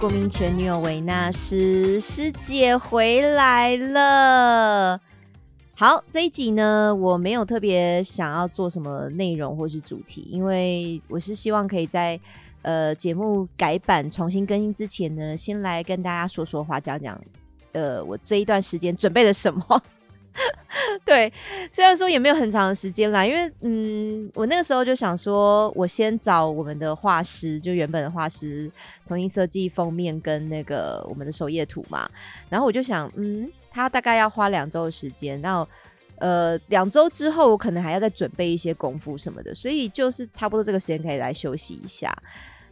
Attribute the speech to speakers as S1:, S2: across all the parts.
S1: 国民前女友维纳斯师姐回来了。好，这一集呢，我没有特别想要做什么内容或是主题，因为我是希望可以在呃节目改版重新更新之前呢，先来跟大家说说话，讲讲呃我这一段时间准备了什么。对，虽然说也没有很长的时间啦，因为嗯，我那个时候就想说，我先找我们的画师，就原本的画师重新设计封面跟那个我们的首页图嘛。然后我就想，嗯，他大概要花两周的时间，然后呃，两周之后我可能还要再准备一些功夫什么的，所以就是差不多这个时间可以来休息一下。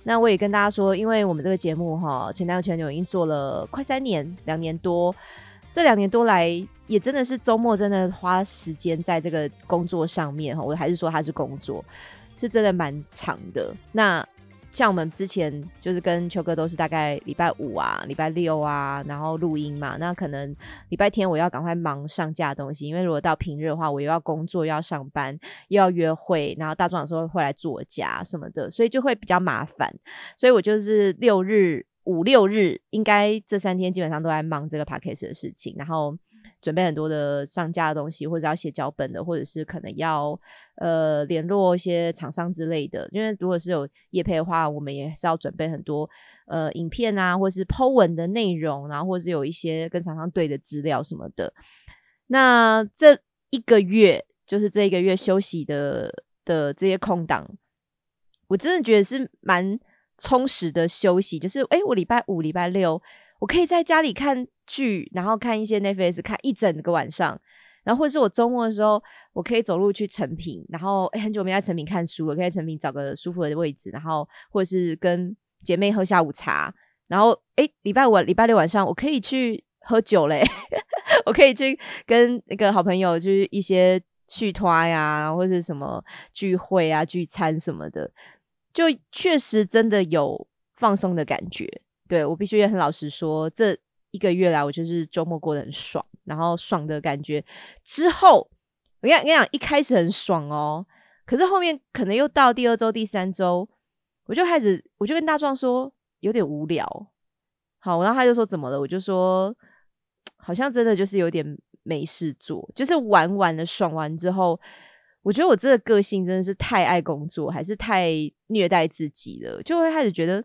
S1: 那我也跟大家说，因为我们这个节目哈，前男友前女友已经做了快三年，两年多。这两年多来，也真的是周末真的花时间在这个工作上面哈。我还是说他是工作，是真的蛮长的。那像我们之前就是跟秋哥都是大概礼拜五啊、礼拜六啊，然后录音嘛。那可能礼拜天我要赶快忙上架东西，因为如果到平日的话，我又要工作、又要上班、又要约会，然后大壮有时候会来作家什么的，所以就会比较麻烦。所以我就是六日。五六日应该这三天基本上都在忙这个 p a c k a g e 的事情，然后准备很多的上架的东西，或者要写脚本的，或者是可能要呃联络一些厂商之类的。因为如果是有业配的话，我们也是要准备很多呃影片啊，或是 Po 文的内容，然后或是有一些跟厂商对的资料什么的。那这一个月就是这一个月休息的的这些空档，我真的觉得是蛮。充实的休息，就是哎，我礼拜五、礼拜六，我可以在家里看剧，然后看一些 Netflix，看一整个晚上。然后或者是我周末的时候，我可以走路去成品，然后哎，很久没在成品看书了，可以在成品找个舒服的位置，然后或者是跟姐妹喝下午茶。然后哎，礼拜五、礼拜六晚上，我可以去喝酒嘞，我可以去跟那个好朋友，就是一些去拖呀，或者什么聚会啊、聚餐什么的。就确实真的有放松的感觉，对我必须也很老实说，这一个月来我就是周末过得很爽，然后爽的感觉之后，我跟你跟你讲，一开始很爽哦，可是后面可能又到第二周、第三周，我就开始我就跟大壮说有点无聊，好，然后他就说怎么了？我就说好像真的就是有点没事做，就是玩完了爽完之后。我觉得我这个个性真的是太爱工作，还是太虐待自己了，就会开始觉得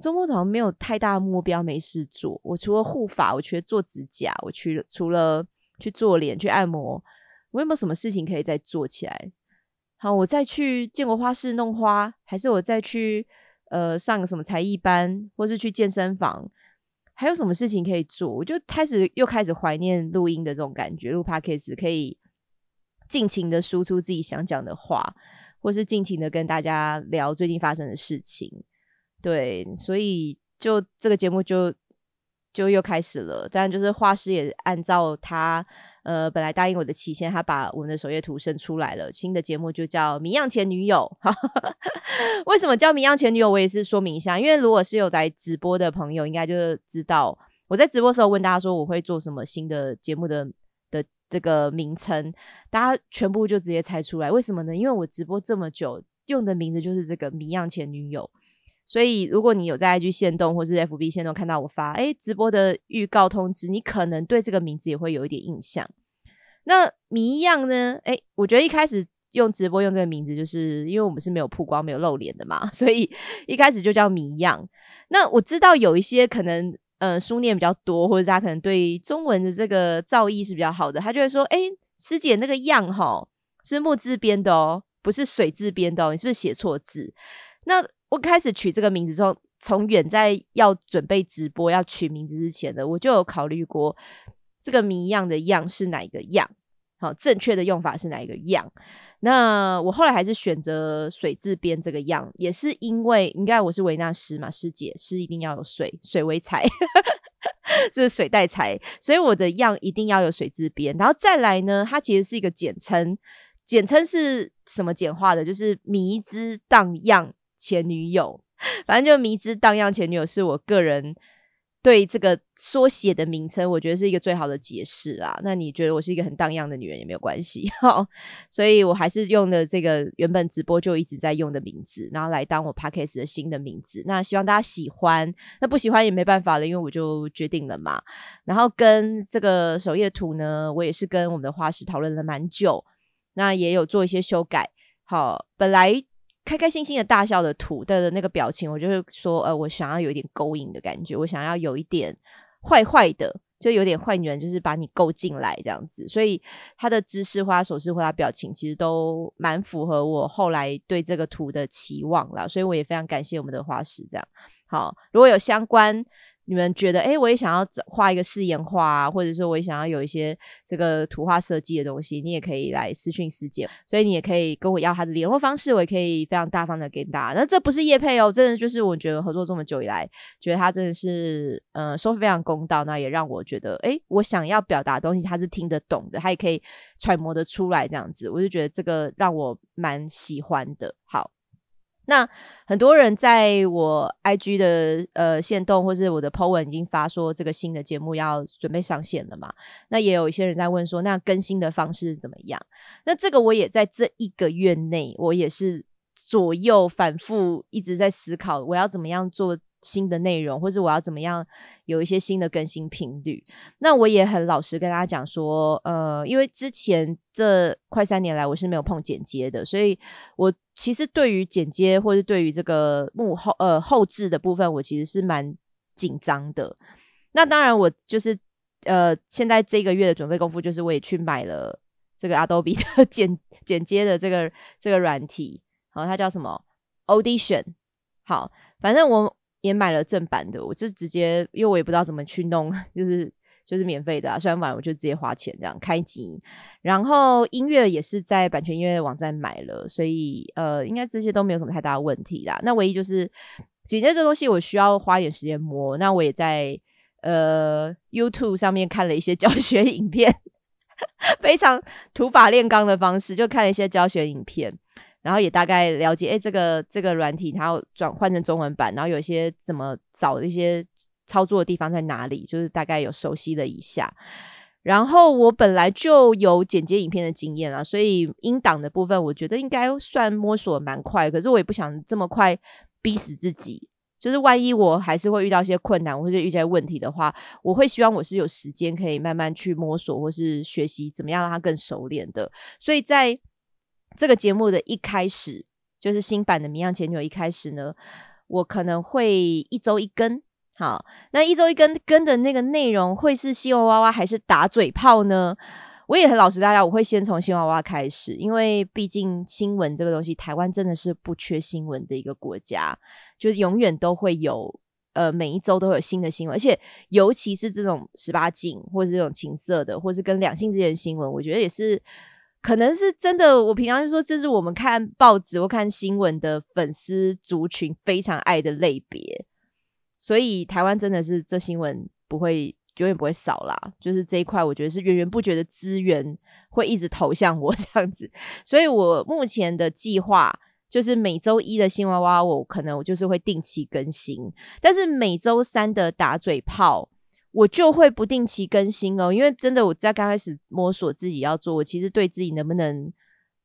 S1: 周末好像没有太大目标，没事做。我除了护发，我除了做指甲，我去除了去做脸、去按摩，我有没有什么事情可以再做起来？好，我再去建国花市弄花，还是我再去呃上个什么才艺班，或是去健身房？还有什么事情可以做？我就开始又开始怀念录音的这种感觉，录 podcast 可以。尽情的输出自己想讲的话，或是尽情的跟大家聊最近发生的事情，对，所以就这个节目就就又开始了。当然，就是画师也按照他呃本来答应我的期限，他把我们的首页图生出来了。新的节目就叫《迷样前女友》。为什么叫《迷样前女友》？我也是说明一下，因为如果是有来直播的朋友，应该就知道我在直播时候问大家说我会做什么新的节目的。这个名称，大家全部就直接猜出来，为什么呢？因为我直播这么久，用的名字就是这个“迷样前女友”，所以如果你有在 IG 线动或是 FB 线动看到我发哎直播的预告通知，你可能对这个名字也会有一点印象。那“迷样”呢？哎，我觉得一开始用直播用这个名字，就是因为我们是没有曝光、没有露脸的嘛，所以一开始就叫“迷样”。那我知道有一些可能。呃，书念比较多，或者他可能对中文的这个造诣是比较好的，他就会说：“哎，师姐那个样哈是木字边的哦，不是水字边的哦，你是不是写错字？”那我开始取这个名字之后，从远在要准备直播要取名字之前的，我就有考虑过这个谜样的样是哪一个样，好，正确的用法是哪一个样。那我后来还是选择水字边这个样，也是因为应该我是维纳师嘛，师姐是一定要有水，水为财，就是水带财，所以我的样一定要有水字边。然后再来呢，它其实是一个简称，简称是什么简化的？就是迷之荡漾前女友，反正就迷之荡漾前女友是我个人对这个缩写的名称，我觉得是一个最好的解释啦。那你觉得我是一个很荡漾的女人也没有关系，所以我还是用的这个原本直播就一直在用的名字，然后来当我 podcast 的新的名字。那希望大家喜欢，那不喜欢也没办法了，因为我就决定了嘛。然后跟这个首页图呢，我也是跟我们的画师讨论了蛮久，那也有做一些修改。好，本来。开开心心的大笑的图的那个表情，我就是说，呃，我想要有一点勾引的感觉，我想要有一点坏坏的，就有点坏女人，就是把你勾进来这样子。所以他的姿势花手势花表情，其实都蛮符合我后来对这个图的期望啦。所以我也非常感谢我们的花师。这样好，如果有相关。你们觉得，哎，我也想要画一个誓言画，或者说我也想要有一些这个图画设计的东西，你也可以来私讯师姐，所以你也可以跟我要他的联络方式，我也可以非常大方的给大家。那这不是叶配哦，真的就是我觉得合作这么久以来，觉得他真的是，呃，收费非常公道，那也让我觉得，哎，我想要表达的东西他是听得懂的，他也可以揣摩的出来，这样子，我就觉得这个让我蛮喜欢的。好。那很多人在我 IG 的呃线动或是我的 po 文已经发说这个新的节目要准备上线了嘛？那也有一些人在问说，那更新的方式怎么样？那这个我也在这一个月内，我也是左右反复一直在思考，我要怎么样做。新的内容，或者我要怎么样有一些新的更新频率？那我也很老实跟大家讲说，呃，因为之前这快三年来我是没有碰剪接的，所以我其实对于剪接或者对于这个幕后呃后置的部分，我其实是蛮紧张的。那当然，我就是呃现在这个月的准备功夫，就是我也去买了这个 Adobe 的 剪剪接的这个这个软体，好，它叫什么 Audition？好，反正我。也买了正版的，我就直接，因为我也不知道怎么去弄，就是就是免费的啊，算完我就直接花钱这样开机。然后音乐也是在版权音乐网站买了，所以呃，应该这些都没有什么太大的问题啦。那唯一就是姐姐这东西，我需要花一点时间摸。那我也在呃 YouTube 上面看了一些教 学影片，非常土法炼钢的方式，就看了一些教学影片。然后也大概了解，哎，这个这个软体它要转换成中文版，然后有一些怎么找一些操作的地方在哪里，就是大概有熟悉了一下。然后我本来就有剪接影片的经验啊，所以音档的部分我觉得应该算摸索蛮快。可是我也不想这么快逼死自己，就是万一我还是会遇到一些困难或者遇见问题的话，我会希望我是有时间可以慢慢去摸索或是学习怎么样让它更熟练的。所以在这个节目的一开始就是新版的《迷样前女友》。一开始呢，我可能会一周一更。好，那一周一更更的那个内容会是新闻娃娃还是打嘴炮呢？我也很老实，大家我会先从新闻娃娃开始，因为毕竟新闻这个东西，台湾真的是不缺新闻的一个国家，就是永远都会有，呃，每一周都有新的新闻，而且尤其是这种十八禁或者这种情色的，或是跟两性之间的新闻，我觉得也是。可能是真的，我平常就说这是我们看报纸或看新闻的粉丝族群非常爱的类别，所以台湾真的是这新闻不会永远不会少啦。就是这一块，我觉得是源源不绝的资源会一直投向我 这样子，所以我目前的计划就是每周一的新娃娃，我可能我就是会定期更新，但是每周三的打嘴炮。我就会不定期更新哦，因为真的我在刚开始摸索自己要做，我其实对自己能不能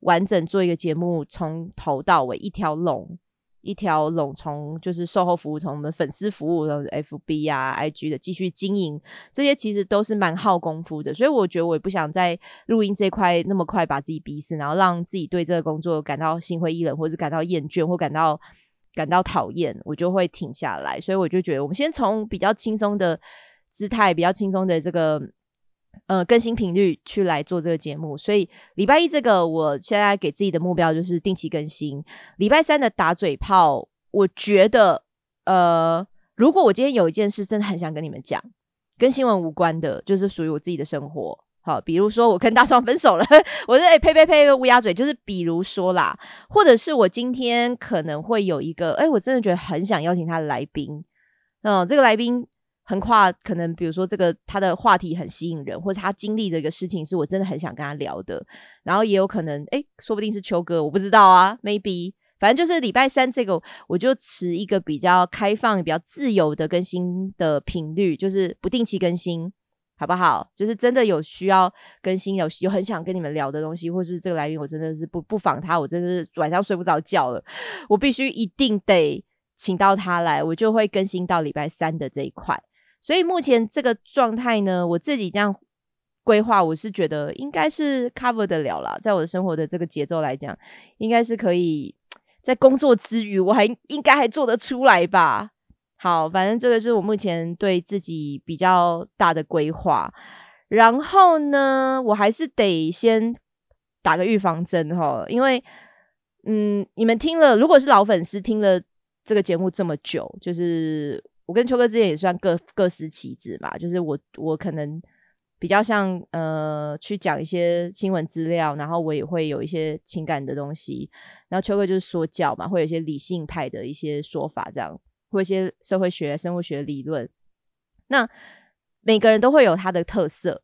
S1: 完整做一个节目，从头到尾一条龙一条龙，从就是售后服务，从我们粉丝服务的 FB 啊、IG 的继续经营，这些其实都是蛮耗功夫的，所以我觉得我也不想在录音这块那么快把自己逼死，然后让自己对这个工作感到心灰意冷，或者感到厌倦，或感到感到讨厌，我就会停下来。所以我就觉得，我们先从比较轻松的。姿态比较轻松的这个呃更新频率去来做这个节目，所以礼拜一这个我现在给自己的目标就是定期更新。礼拜三的打嘴炮，我觉得呃，如果我今天有一件事真的很想跟你们讲，跟新闻无关的，就是属于我自己的生活。好，比如说我跟大壮分手了，我说哎呸呸呸乌鸦嘴，就是比如说啦，或者是我今天可能会有一个哎，我真的觉得很想邀请他的来宾，嗯，这个来宾。横跨可能，比如说这个他的话题很吸引人，或者他经历的一个事情是我真的很想跟他聊的。然后也有可能，哎，说不定是秋哥，我不知道啊，maybe。反正就是礼拜三这个，我就持一个比较开放、比较自由的更新的频率，就是不定期更新，好不好？就是真的有需要更新，有有很想跟你们聊的东西，或是这个来源，我真的是不不访他，我真的是晚上睡不着觉了，我必须一定得请到他来，我就会更新到礼拜三的这一块。所以目前这个状态呢，我自己这样规划，我是觉得应该是 cover 得了啦，在我的生活的这个节奏来讲，应该是可以。在工作之余，我还应该还做得出来吧？好，反正这个是我目前对自己比较大的规划。然后呢，我还是得先打个预防针哈，因为嗯，你们听了，如果是老粉丝听了这个节目这么久，就是我跟秋哥之间也算各各司其职嘛，就是我我可能。比较像呃，去讲一些新闻资料，然后我也会有一些情感的东西。然后秋哥就是说教嘛，会有一些理性派的一些说法，这样或一些社会学、生物学理论。那每个人都会有他的特色，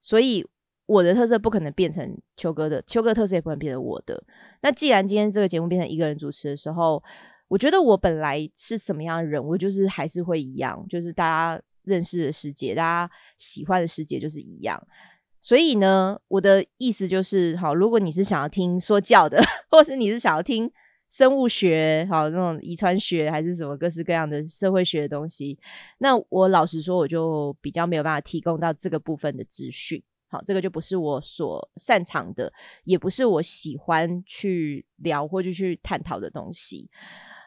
S1: 所以我的特色不可能变成秋哥的，秋哥特色也不能变成我的。那既然今天这个节目变成一个人主持的时候，我觉得我本来是什么样的人，我就是还是会一样，就是大家。认识的世界，大家喜欢的世界就是一样。所以呢，我的意思就是，好，如果你是想要听说教的，或是你是想要听生物学，好那种遗传学，还是什么各式各样的社会学的东西，那我老实说，我就比较没有办法提供到这个部分的资讯。好，这个就不是我所擅长的，也不是我喜欢去聊或者去探讨的东西。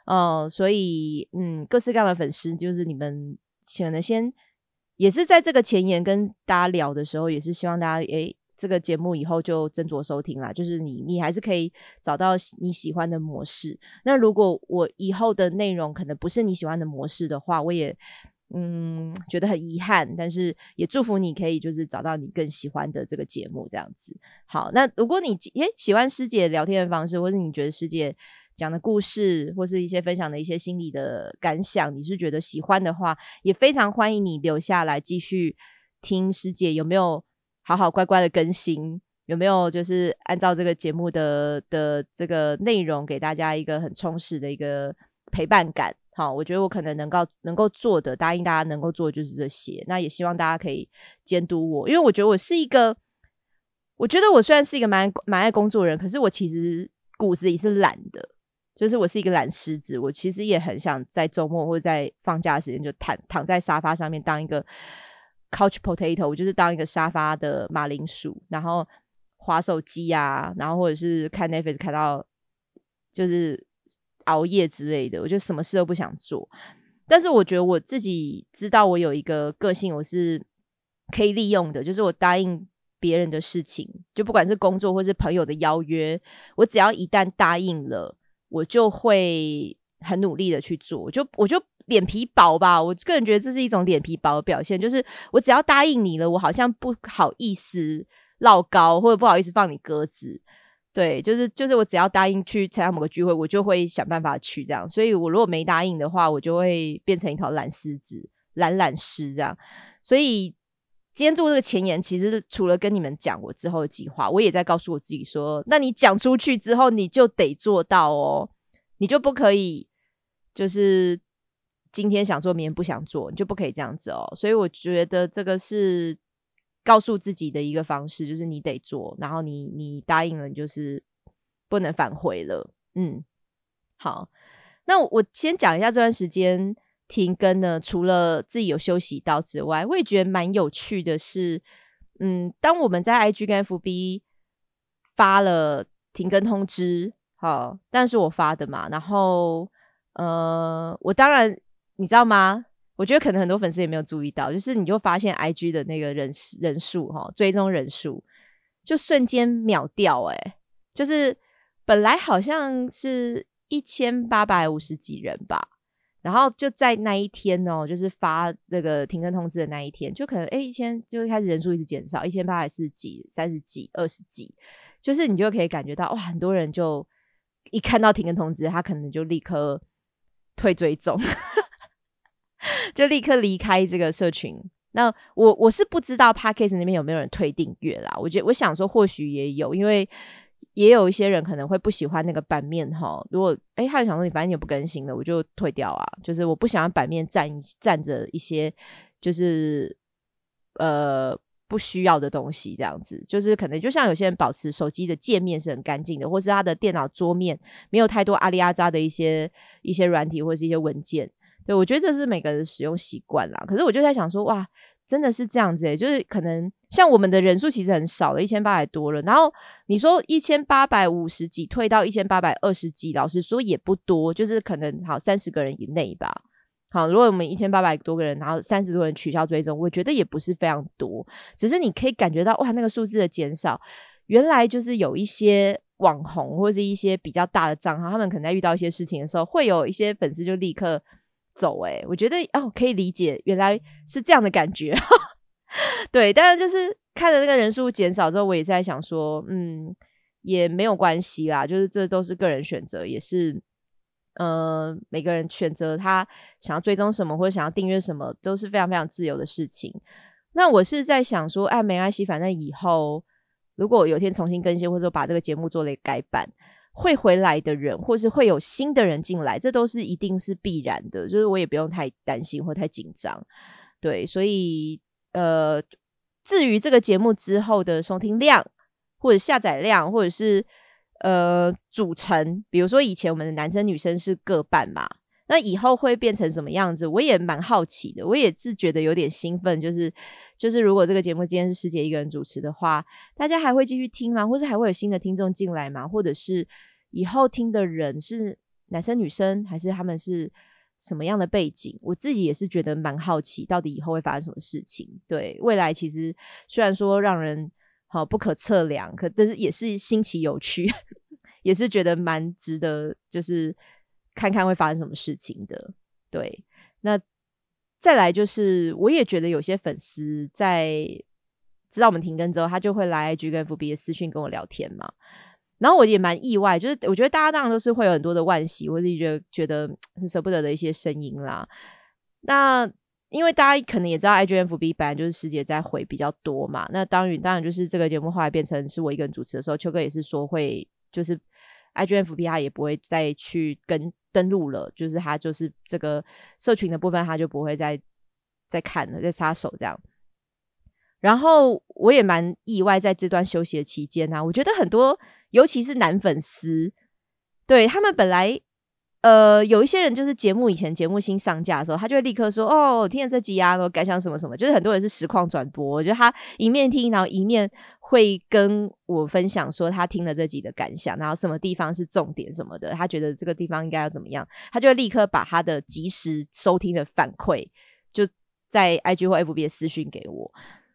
S1: 哦，所以，嗯，各式各样的粉丝，就是你们。可能先也是在这个前言跟大家聊的时候，也是希望大家诶，这个节目以后就斟酌收听啦。就是你你还是可以找到你喜欢的模式。那如果我以后的内容可能不是你喜欢的模式的话，我也嗯觉得很遗憾。但是也祝福你可以就是找到你更喜欢的这个节目这样子。好，那如果你诶喜欢师姐聊天的方式，或者你觉得师姐。讲的故事，或是一些分享的一些心理的感想，你是觉得喜欢的话，也非常欢迎你留下来继续听师姐有没有好好乖乖的更新，有没有就是按照这个节目的的这个内容给大家一个很充实的一个陪伴感。好，我觉得我可能能够能够做的，答应大家能够做的就是这些。那也希望大家可以监督我，因为我觉得我是一个，我觉得我虽然是一个蛮蛮爱工作人，可是我其实骨子里是懒的。就是我是一个懒狮子，我其实也很想在周末或者在放假的时间就躺躺在沙发上面当一个 couch potato，我就是当一个沙发的马铃薯，然后划手机啊，然后或者是看 Netflix 看到就是熬夜之类的，我就什么事都不想做。但是我觉得我自己知道我有一个个性，我是可以利用的，就是我答应别人的事情，就不管是工作或是朋友的邀约，我只要一旦答应了。我就会很努力的去做，就我就脸皮薄吧。我个人觉得这是一种脸皮薄的表现，就是我只要答应你了，我好像不好意思唠高，或者不好意思放你鸽子。对，就是就是我只要答应去参加某个聚会，我就会想办法去这样。所以我如果没答应的话，我就会变成一条懒狮子、懒懒狮这样。所以今天做这个前言，其实除了跟你们讲我之后的计划，我也在告诉我自己说：，那你讲出去之后，你就得做到哦。你就不可以，就是今天想做，明天不想做，你就不可以这样子哦。所以我觉得这个是告诉自己的一个方式，就是你得做，然后你你答应了，你就是不能反悔了。嗯，好，那我先讲一下这段时间停更呢，除了自己有休息到之外，我也觉得蛮有趣的是，嗯，当我们在 IG 跟 FB 发了停更通知。好，但是我发的嘛，然后呃，我当然你知道吗？我觉得可能很多粉丝也没有注意到，就是你就发现 I G 的那个人人数哈，追踪人数就瞬间秒掉，哎，就是本来好像是一千八百五十几人吧，然后就在那一天哦，就是发那个停更通知的那一天，就可能哎一千就开始人数一直减少，一千八百四十几、三十几、二十几，就是你就可以感觉到哇，很多人就。一看到停更通知，他可能就立刻退追踪，就立刻离开这个社群。那我我是不知道 p a c k a g e 那边有没有人退订阅啦。我觉得我想说，或许也有，因为也有一些人可能会不喜欢那个版面哈。如果哎，他就想说你反正也不更新了，我就退掉啊。就是我不想要版面占占着一些，就是呃不需要的东西，这样子。就是可能就像有些人保持手机的界面是很干净的，或是他的电脑桌面没有太多阿里阿扎的一些一些软体或者是一些文件。对我觉得这是每个人使用习惯啦。可是我就在想说，哇。真的是这样子诶，就是可能像我们的人数其实很少了，一千八百多了。然后你说一千八百五十几退到一千八百二十几，老实说也不多，就是可能好三十个人以内吧。好，如果我们一千八百多个人，然后三十多人取消追踪，我觉得也不是非常多。只是你可以感觉到哇，那个数字的减少，原来就是有一些网红或者是一些比较大的账号，他们可能在遇到一些事情的时候，会有一些粉丝就立刻。走哎，我觉得哦，可以理解，原来是这样的感觉。对，但是就是看了那个人数减少之后，我也在想说，嗯，也没有关系啦，就是这都是个人选择，也是呃，每个人选择他想要追踪什么或者想要订阅什么，都是非常非常自由的事情。那我是在想说，哎，没关系，反正以后如果有天重新更新，或者说把这个节目做了一改版。会回来的人，或是会有新的人进来，这都是一定是必然的，就是我也不用太担心或太紧张，对，所以呃，至于这个节目之后的收听量或者下载量，或者是呃组成，比如说以前我们的男生女生是各半嘛，那以后会变成什么样子，我也蛮好奇的，我也是觉得有点兴奋，就是就是如果这个节目今天是师姐一个人主持的话，大家还会继续听吗？或是还会有新的听众进来吗？或者是？以后听的人是男生女生，还是他们是什么样的背景？我自己也是觉得蛮好奇，到底以后会发生什么事情。对未来，其实虽然说让人好不可测量，可但是也是新奇有趣，也是觉得蛮值得，就是看看会发生什么事情的。对，那再来就是，我也觉得有些粉丝在知道我们停更之后，他就会来 IG 跟 FB 的私讯跟我聊天嘛。然后我也蛮意外，就是我觉得大家当然都是会有很多的惋惜，或者觉得觉得很舍不得的一些声音啦。那因为大家可能也知道，IGFB 本来就是师姐在回比较多嘛。那当然，当然就是这个节目后来变成是我一个人主持的时候，秋哥也是说会，就是 IGFB 他也不会再去跟登录了，就是他就是这个社群的部分他就不会再再看了，再插手这样。然后我也蛮意外，在这段休息的期间呢，我觉得很多。尤其是男粉丝，对他们本来，呃，有一些人就是节目以前节目新上架的时候，他就会立刻说：“哦，听了这集啊，我感想什么什么。”就是很多人是实况转播，我觉得他一面听，然后一面会跟我分享说他听了这集的感想，然后什么地方是重点什么的，他觉得这个地方应该要怎么样，他就会立刻把他的及时收听的反馈就在 IG 或 FB 私讯给我，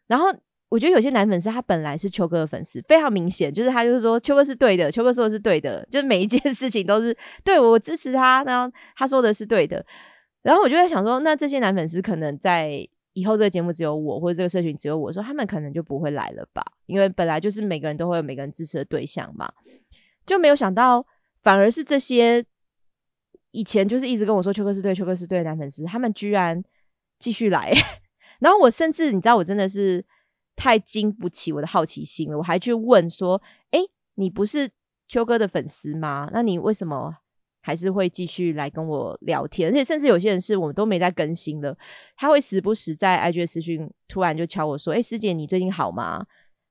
S1: 然后。我觉得有些男粉丝他本来是秋哥的粉丝，非常明显，就是他就是说秋哥是对的，秋哥说的是对的，就是每一件事情都是对我支持他，然后他说的是对的。然后我就在想说，那这些男粉丝可能在以后这个节目只有我，或者这个社群只有我说，他们可能就不会来了吧？因为本来就是每个人都会有每个人支持的对象嘛，就没有想到反而是这些以前就是一直跟我说秋哥是对，秋哥是对的男粉丝，他们居然继续来。然后我甚至你知道，我真的是。太经不起我的好奇心了，我还去问说：“哎，你不是秋哥的粉丝吗？那你为什么还是会继续来跟我聊天？而且甚至有些人是我们都没在更新了，他会时不时在 IG 私讯突然就敲我说：‘哎，师姐你最近好吗？’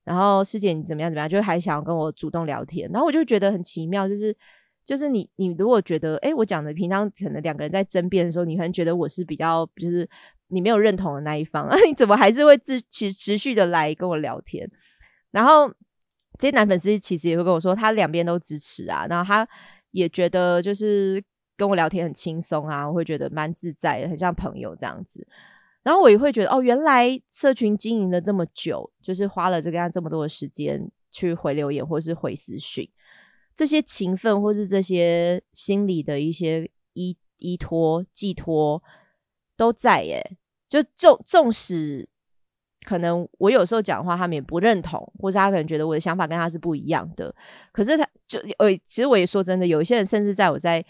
S1: 然后师姐你怎么样怎么样，就还想要跟我主动聊天。然后我就觉得很奇妙，就是就是你你如果觉得哎，我讲的平常可能两个人在争辩的时候，你可能觉得我是比较就是。你没有认同的那一方啊，你怎么还是会持持持续的来跟我聊天？然后这些男粉丝其实也会跟我说，他两边都支持啊，然后他也觉得就是跟我聊天很轻松啊，我会觉得蛮自在的，很像朋友这样子。然后我也会觉得，哦，原来社群经营了这么久，就是花了这个样这么多的时间去回留言或是回私讯，这些情分或是这些心理的一些依依托寄托都在耶。就纵纵使可能我有时候讲话他们也不认同，或者他可能觉得我的想法跟他是不一样的，可是他就呃，其实我也说真的，有一些人甚至在我在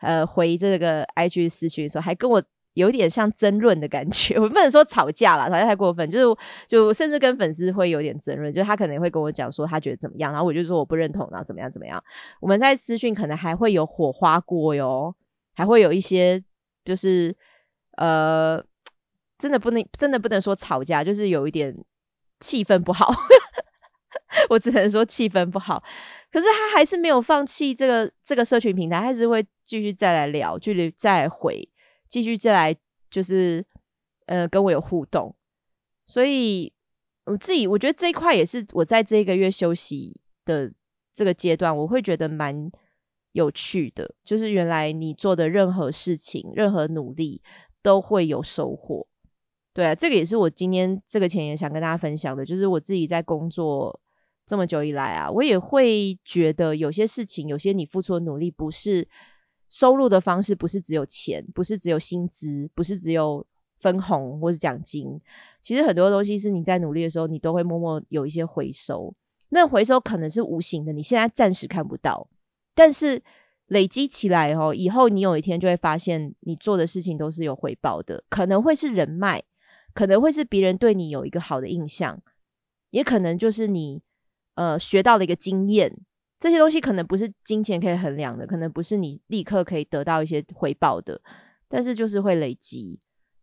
S1: 呃回这个 IG 私讯的时候，还跟我有点像争论的感觉，我不能说吵架啦，吵架太过分，就是就甚至跟粉丝会有点争论，就是他可能会跟我讲说他觉得怎么样，然后我就说我不认同，然后怎么样怎么样，我们在私讯可能还会有火花过哟，还会有一些就是呃，真的不能真的不能说吵架，就是有一点气氛不好，我只能说气氛不好，可是他还是没有放弃这个这个社群平台，还是会继续再来聊，继续再回。继续再来，就是呃，跟我有互动，所以我自己我觉得这一块也是我在这一个月休息的这个阶段，我会觉得蛮有趣的。就是原来你做的任何事情、任何努力都会有收获。对啊，这个也是我今天这个前言想跟大家分享的，就是我自己在工作这么久以来啊，我也会觉得有些事情，有些你付出的努力不是。收入的方式不是只有钱，不是只有薪资，不是只有分红或者奖金。其实很多东西是你在努力的时候，你都会默默有一些回收。那回收可能是无形的，你现在暂时看不到，但是累积起来哦，以后你有一天就会发现，你做的事情都是有回报的。可能会是人脉，可能会是别人对你有一个好的印象，也可能就是你呃学到的一个经验。这些东西可能不是金钱可以衡量的，可能不是你立刻可以得到一些回报的，但是就是会累积。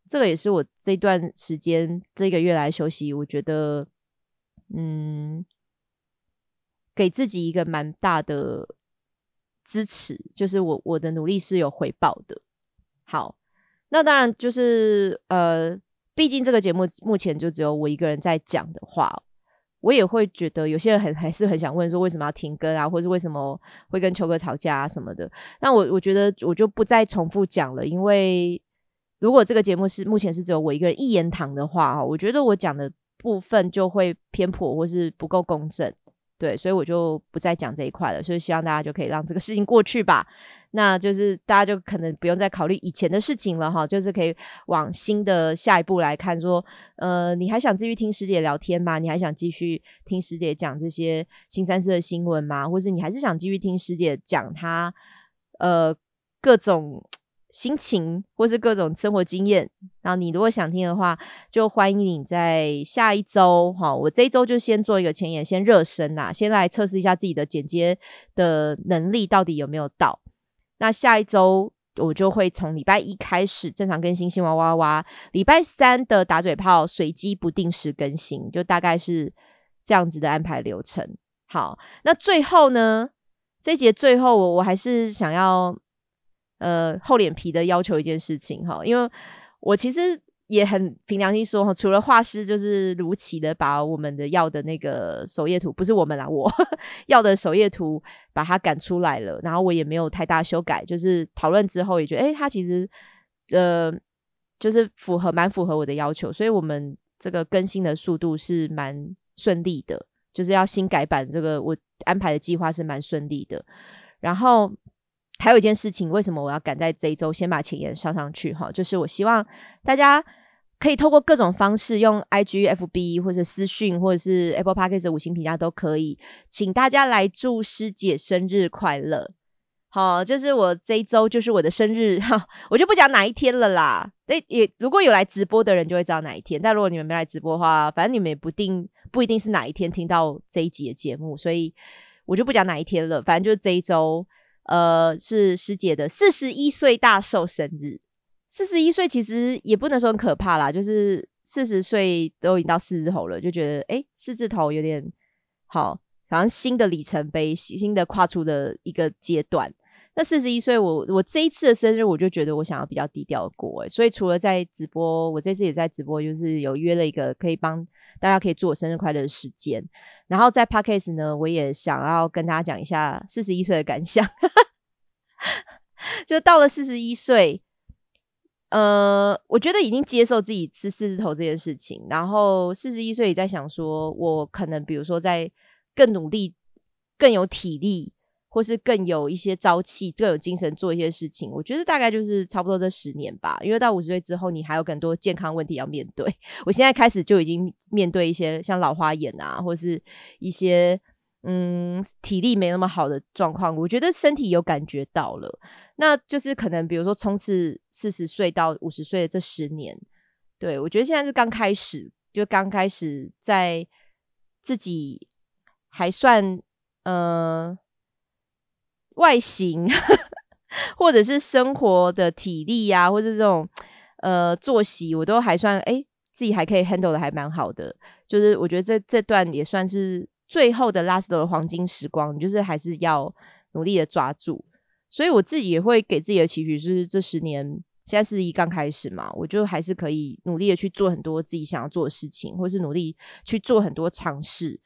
S1: 这个也是我这段时间这个月来休息，我觉得，嗯，给自己一个蛮大的支持，就是我我的努力是有回报的。好，那当然就是呃，毕竟这个节目目前就只有我一个人在讲的话。我也会觉得有些人很还是很想问说为什么要停更啊，或是为什么会跟秋哥吵架啊什么的。那我我觉得我就不再重复讲了，因为如果这个节目是目前是只有我一个人一言堂的话，我觉得我讲的部分就会偏颇或是不够公正。对，所以我就不再讲这一块了。所以希望大家就可以让这个事情过去吧。那就是大家就可能不用再考虑以前的事情了哈，就是可以往新的下一步来看。说，呃，你还想继续听师姐聊天吗？你还想继续听师姐讲这些新三色的新闻吗？或是你还是想继续听师姐讲她呃各种？心情或是各种生活经验，然后你如果想听的话，就欢迎你在下一周哈。我这一周就先做一个前言，先热身呐，先来测试一下自己的剪接的能力到底有没有到。那下一周我就会从礼拜一开始正常更新新娃娃哇，礼拜三的打嘴炮随机不定时更新，就大概是这样子的安排流程。好，那最后呢，这节最后我我还是想要。呃，厚脸皮的要求一件事情哈，因为我其实也很凭良心说哈，除了画师就是如期的把我们的要的那个首页图，不是我们啦，我 要的首页图把它赶出来了，然后我也没有太大修改，就是讨论之后也觉得，哎，它其实呃就是符合蛮符合我的要求，所以我们这个更新的速度是蛮顺利的，就是要新改版这个我安排的计划是蛮顺利的，然后。还有一件事情，为什么我要赶在这一周先把前言上上去？哈，就是我希望大家可以透过各种方式，用 I G F B 或者私讯，或者是 Apple Podcast 的五星评价都可以，请大家来祝师姐生日快乐。好，就是我这一周就是我的生日，哈，我就不讲哪一天了啦。那，也如果有来直播的人就会知道哪一天，但如果你们没来直播的话，反正你们也不定不一定是哪一天听到这一集的节目，所以我就不讲哪一天了。反正就是这一周。呃，是师姐的四十一岁大寿生日。四十一岁其实也不能说很可怕啦，就是四十岁都已经到四字头了，就觉得哎，四字头有点好，好像新的里程碑，新的跨出的一个阶段。那四十一岁，我我这一次的生日，我就觉得我想要比较低调过，所以除了在直播，我这次也在直播，就是有约了一个可以帮大家可以祝我生日快乐的时间。然后在 Podcast 呢，我也想要跟大家讲一下四十一岁的感想。就到了四十一岁，呃，我觉得已经接受自己吃四字头这件事情。然后四十一岁也在想说，我可能比如说在更努力、更有体力。或是更有一些朝气、更有精神做一些事情，我觉得大概就是差不多这十年吧。因为到五十岁之后，你还有更多健康问题要面对。我现在开始就已经面对一些像老花眼啊，或是一些嗯体力没那么好的状况，我觉得身体有感觉到了。那就是可能比如说冲刺四十岁到五十岁的这十年，对我觉得现在是刚开始，就刚开始在自己还算呃外形。或者是生活的体力呀，或者这种呃作息，我都还算哎，自己还可以 handle 的还蛮好的。就是我觉得这这段也算是最后的 last 的黄金时光，你就是还是要努力的抓住。所以我自己也会给自己的期许，就是这十年现在是一刚开始嘛，我就还是可以努力的去做很多自己想要做的事情，或是努力去做很多尝试。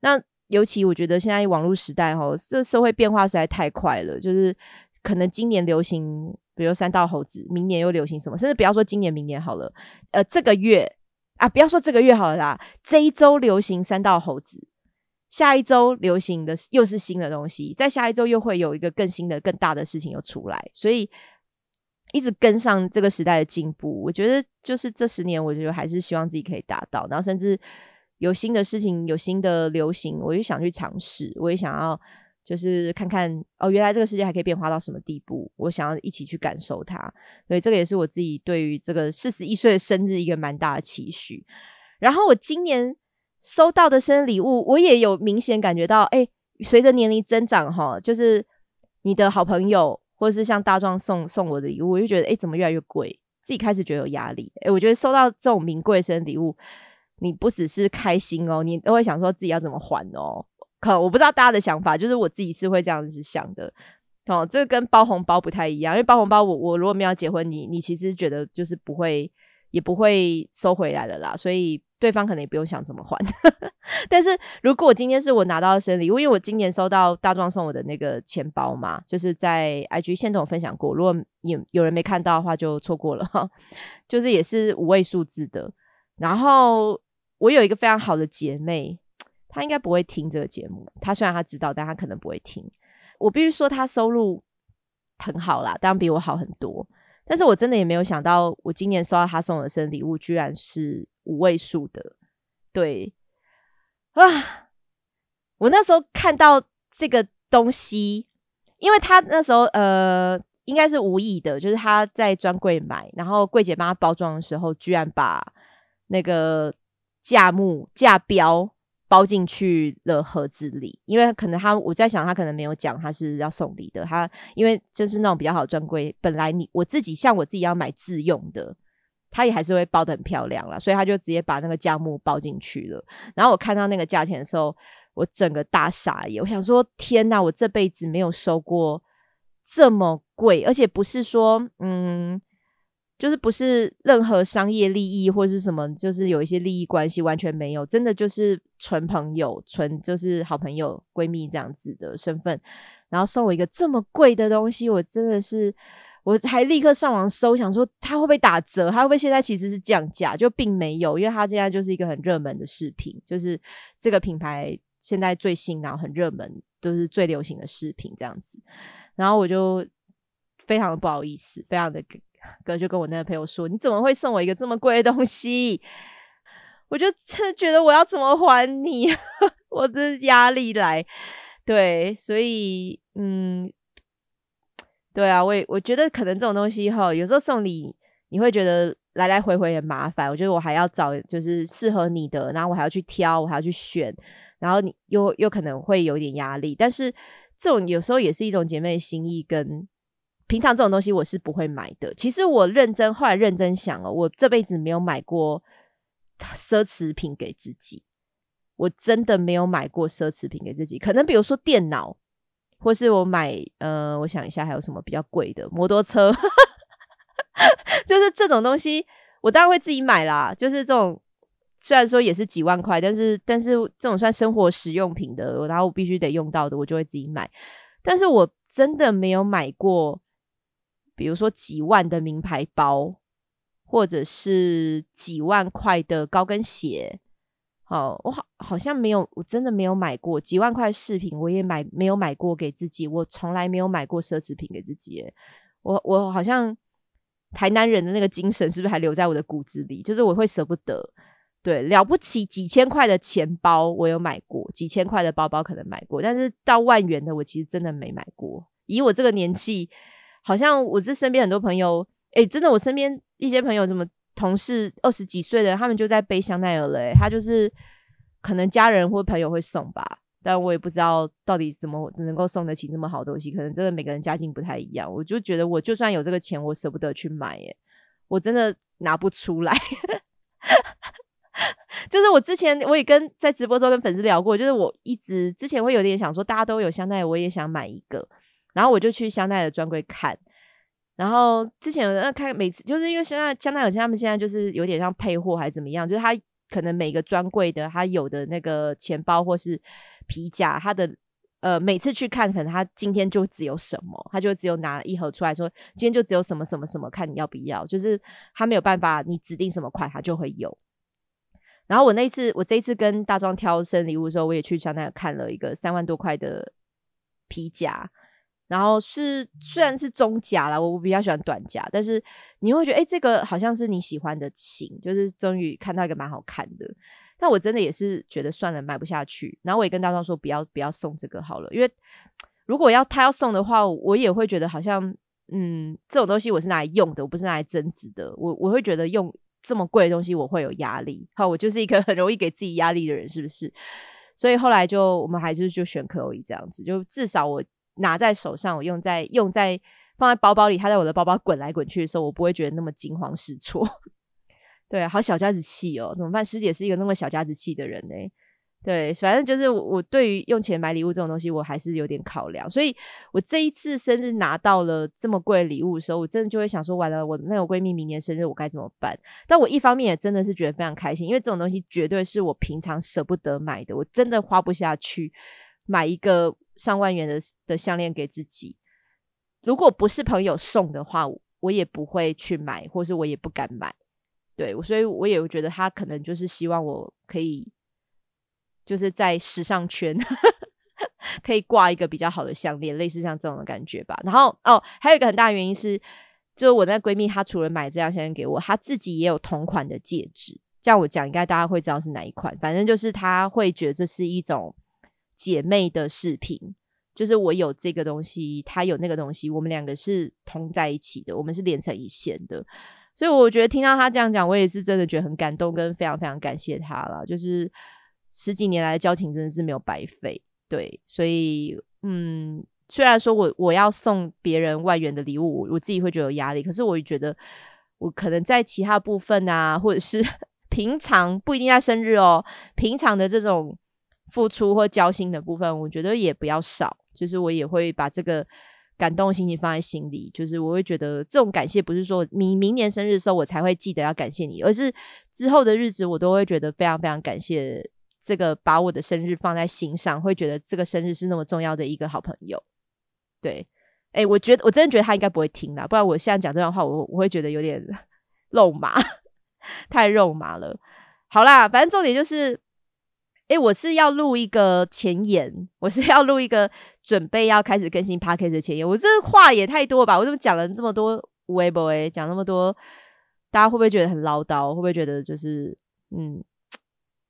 S1: 那尤其我觉得现在网络时代哈，这社会变化实在太快了，就是。可能今年流行，比如三道猴子，明年又流行什么？甚至不要说今年、明年好了，呃，这个月啊，不要说这个月好了啦，这一周流行三道猴子，下一周流行的又是新的东西，在下一周又会有一个更新的、更大的事情又出来，所以一直跟上这个时代的进步，我觉得就是这十年，我觉得还是希望自己可以达到，然后甚至有新的事情、有新的流行，我就想去尝试，我也想要。就是看看哦，原来这个世界还可以变化到什么地步，我想要一起去感受它。所以这个也是我自己对于这个四十一岁的生日一个蛮大的期许。然后我今年收到的生日礼物，我也有明显感觉到，哎，随着年龄增长，哈，就是你的好朋友或者是像大壮送送我的礼物，我就觉得，哎，怎么越来越贵？自己开始觉得有压力。哎，我觉得收到这种名贵生日礼物，你不只是开心哦，你都会想说自己要怎么还哦。可我不知道大家的想法，就是我自己是会这样子想的。哦，这个跟包红包不太一样，因为包红包，我我如果没有结婚，你你其实觉得就是不会，也不会收回来了啦，所以对方可能也不用想怎么还。但是如果我今天是我拿到生日礼物，因为我今年收到大壮送我的那个钱包嘛，就是在 IG 线动分享过，如果有有人没看到的话，就错过了哈。就是也是五位数字的，然后我有一个非常好的姐妹。她应该不会听这个节目。她虽然她知道，但她可能不会听。我必须说，她收入很好啦，当然比我好很多。但是我真的也没有想到，我今年收到他送的生日礼物，居然是五位数的。对啊，我那时候看到这个东西，因为他那时候呃，应该是无意的，就是他在专柜买，然后柜姐帮他包装的时候，居然把那个价目价标。包进去了盒子里，因为可能他我在想，他可能没有讲他是要送礼的。他因为就是那种比较好的专柜，本来你我自己像我自己要买自用的，他也还是会包的很漂亮了，所以他就直接把那个价目包进去了。然后我看到那个价钱的时候，我整个大傻眼，我想说天哪，我这辈子没有收过这么贵，而且不是说嗯。就是不是任何商业利益或是什么，就是有一些利益关系完全没有，真的就是纯朋友、纯就是好朋友、闺蜜这样子的身份，然后送我一个这么贵的东西，我真的是，我还立刻上网搜，想说他会不会打折，他会不会现在其实是降价，就并没有，因为他现在就是一个很热门的饰品，就是这个品牌现在最新，然后很热门，都是最流行的饰品这样子，然后我就非常的不好意思，非常的。哥就跟我那个朋友说：“你怎么会送我一个这么贵的东西？”我就真觉得我要怎么还你？我的压力来，对，所以嗯，对啊，我也我觉得可能这种东西哈，有时候送礼你会觉得来来回回很麻烦。我觉得我还要找就是适合你的，然后我还要去挑，我还要去选，然后你又又可能会有点压力。但是这种有时候也是一种姐妹心意跟。平常这种东西我是不会买的。其实我认真后来认真想哦，我这辈子没有买过奢侈品给自己，我真的没有买过奢侈品给自己。可能比如说电脑，或是我买呃，我想一下还有什么比较贵的摩托车，就是这种东西，我当然会自己买啦。就是这种虽然说也是几万块，但是但是这种算生活实用品的，然后我必须得用到的，我就会自己买。但是我真的没有买过。比如说几万的名牌包，或者是几万块的高跟鞋，好，我好好像没有，我真的没有买过几万块饰品，我也买没有买过给自己，我从来没有买过奢侈品给自己。我我好像台南人的那个精神是不是还留在我的骨子里？就是我会舍不得，对，了不起几千块的钱包我有买过，几千块的包包可能买过，但是到万元的我其实真的没买过。以我这个年纪，好像我这身边很多朋友，哎，真的我身边一些朋友，什么同事二十几岁的，他们就在背香奈儿了，他就是可能家人或朋友会送吧，但我也不知道到底怎么能够送得起那么好东西，可能真的每个人家境不太一样。我就觉得我就算有这个钱，我舍不得去买，耶，我真的拿不出来。就是我之前我也跟在直播中跟粉丝聊过，就是我一直之前会有点想说，大家都有香奈儿，我也想买一个，然后我就去香奈儿专柜看，然后之前有看每次就是因为香奈香奈儿他们现在就是有点像配货还是怎么样，就是他可能每个专柜的他有的那个钱包或是皮夹，他的呃每次去看，可能他今天就只有什么，他就只有拿一盒出来说，今天就只有什么什么什么，看你要不要，就是他没有办法，你指定什么款，他就会有。然后我那次，我这一次跟大壮挑生日礼物的时候，我也去香奈儿看了一个三万多块的皮夹，然后是虽然是中夹啦，我我比较喜欢短夹，但是你会觉得，哎，这个好像是你喜欢的型，就是终于看到一个蛮好看的。但我真的也是觉得算了，买不下去。然后我也跟大壮说，不要不要送这个好了，因为 如果要他要送的话，我也会觉得好像，嗯，这种东西我是拿来用的，我不是拿来增值的，我我会觉得用。这么贵的东西，我会有压力。好，我就是一个 很容易给自己压力的人，是不是？所以后来就我们还是就选可以这样子，就至少我拿在手上，我用在用在放在包包里，它在我的包包滚来滚去的时候，我不会觉得那么惊慌失措。对，好小家子气哦，怎么办？师姐是一个那么小家子气的人呢。对，反正就是我对于用钱买礼物这种东西，我还是有点考量。所以我这一次生日拿到了这么贵的礼物的时候，我真的就会想说，完了，我那个闺蜜明年生日我该怎么办？但我一方面也真的是觉得非常开心，因为这种东西绝对是我平常舍不得买的，我真的花不下去买一个上万元的的项链给自己。如果不是朋友送的话，我也不会去买，或是我也不敢买。对，所以我也觉得他可能就是希望我可以。就是在时尚圈 可以挂一个比较好的项链，类似像这种的感觉吧。然后哦，还有一个很大原因是，就是我那闺蜜她除了买这样项链给我，她自己也有同款的戒指。这样我讲，应该大家会知道是哪一款。反正就是她会觉得这是一种姐妹的视频，就是我有这个东西，她有那个东西，我们两个是通在一起的，我们是连成一线的。所以我觉得听到她这样讲，我也是真的觉得很感动，跟非常非常感谢她了。就是。十几年来的交情真的是没有白费，对，所以嗯，虽然说我我要送别人万元的礼物，我自己会觉得有压力，可是我也觉得我可能在其他部分啊，或者是 平常不一定在生日哦，平常的这种付出或交心的部分，我觉得也不要少，就是我也会把这个感动的心情放在心里，就是我会觉得这种感谢不是说明明年生日的时候我才会记得要感谢你，而是之后的日子我都会觉得非常非常感谢。这个把我的生日放在心上，会觉得这个生日是那么重要的一个好朋友。对，哎，我觉得我真的觉得他应该不会听的，不然我现在讲这段话，我我会觉得有点 肉麻，太肉麻了。好啦，反正重点就是，哎，我是要录一个前言，我是要录一个准备要开始更新 p a c k a g e 的前言。我这话也太多吧？我怎么讲了这么多微博？哎，讲那么多，大家会不会觉得很唠叨？会不会觉得就是嗯？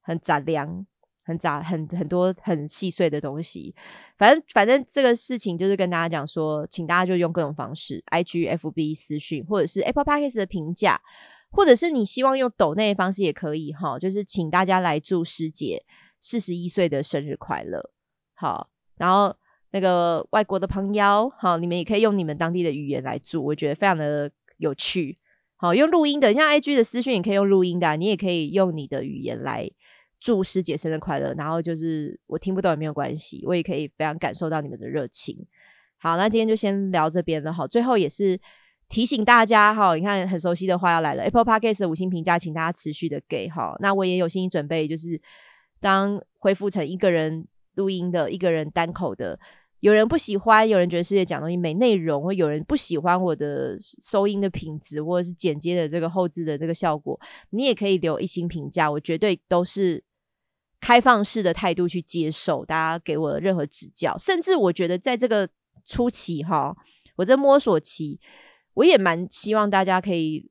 S1: 很杂粮，很杂，很很多很细碎的东西。反正反正这个事情就是跟大家讲说，请大家就用各种方式，I G F B 私讯，或者是 Apple Podcast 的评价，或者是你希望用抖内的方式也可以哈。就是请大家来祝师姐四十一岁的生日快乐。好，然后那个外国的朋友，好，你们也可以用你们当地的语言来祝，我觉得非常的有趣。好，用录音的，像 I G 的私讯也可以用录音的，你也可以用你的语言来。祝师姐生日快乐！然后就是我听不懂也没有关系，我也可以非常感受到你们的热情。好，那今天就先聊这边了哈。最后也是提醒大家哈，你看很熟悉的话要来了，Apple Podcast 的五星评价，请大家持续的给哈。那我也有心理准备，就是当恢复成一个人录音的一个人单口的，有人不喜欢，有人觉得师姐讲东西没内容，或有人不喜欢我的收音的品质，或者是剪接的这个后置的这个效果，你也可以留一星评价，我绝对都是。开放式的态度去接受大家给我的任何指教，甚至我觉得在这个初期哈，我在摸索期，我也蛮希望大家可以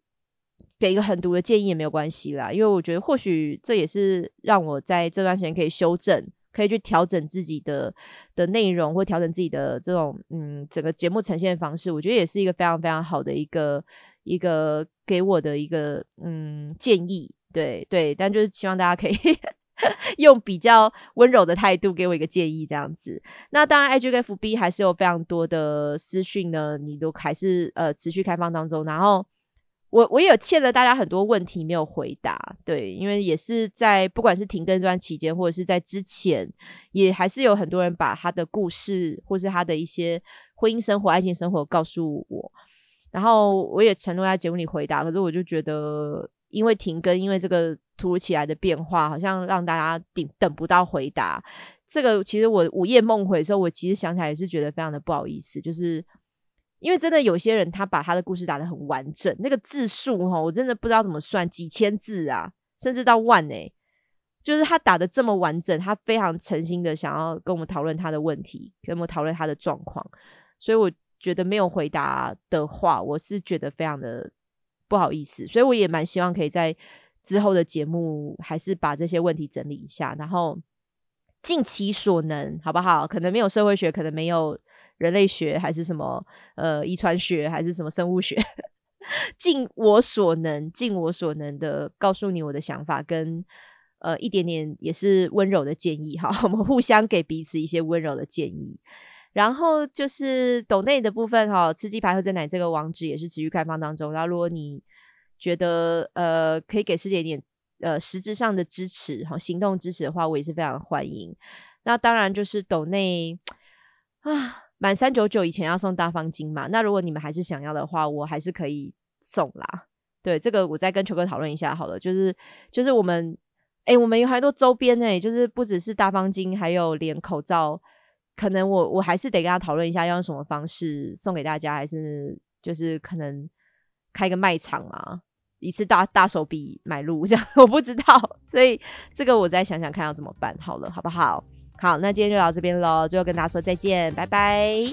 S1: 给一个狠毒的建议也没有关系啦，因为我觉得或许这也是让我在这段时间可以修正，可以去调整自己的的内容，或调整自己的这种嗯整个节目呈现方式。我觉得也是一个非常非常好的一个一个给我的一个嗯建议。对对，但就是希望大家可以 用比较温柔的态度给我一个建议，这样子。那当然，IG 跟 FB 还是有非常多的私讯呢，你都还是呃持续开放当中，然后。我我也欠了大家很多问题没有回答，对，因为也是在不管是停更这段期间，或者是在之前，也还是有很多人把他的故事或是他的一些婚姻生活、爱情生活告诉我，然后我也承诺在节目里回答，可是我就觉得因为停更，因为这个突如其来的变化，好像让大家等等不到回答。这个其实我午夜梦回的时候，我其实想起来也是觉得非常的不好意思，就是。因为真的有些人，他把他的故事打得很完整，那个字数哈，我真的不知道怎么算，几千字啊，甚至到万诶。就是他打的这么完整，他非常诚心的想要跟我们讨论他的问题，跟我们讨论他的状况，所以我觉得没有回答的话，我是觉得非常的不好意思，所以我也蛮希望可以在之后的节目，还是把这些问题整理一下，然后尽其所能，好不好？可能没有社会学，可能没有。人类学还是什么呃遗传学还是什么生物学，尽我所能，尽我所能的告诉你我的想法，跟呃一点点也是温柔的建议哈。我们互相给彼此一些温柔的建议。然后就是抖内的部分哈，吃鸡排喝真奶这个网址也是持续开放当中。然后如果你觉得呃可以给师姐一点呃实质上的支持哈，行动支持的话，我也是非常欢迎。那当然就是抖内 啊。满三九九以前要送大方巾嘛？那如果你们还是想要的话，我还是可以送啦。对，这个我再跟球哥讨论一下好了。就是就是我们，哎，我们有很多周边哎，就是不只是大方巾，还有连口罩，可能我我还是得跟他讨论一下，要用什么方式送给大家，还是就是可能开个卖场嘛，一次大大手笔买入这样，我不知道，所以这个我再想想看要怎么办好了，好不好？好，那今天就到这边喽，最后跟大家说再见，拜拜。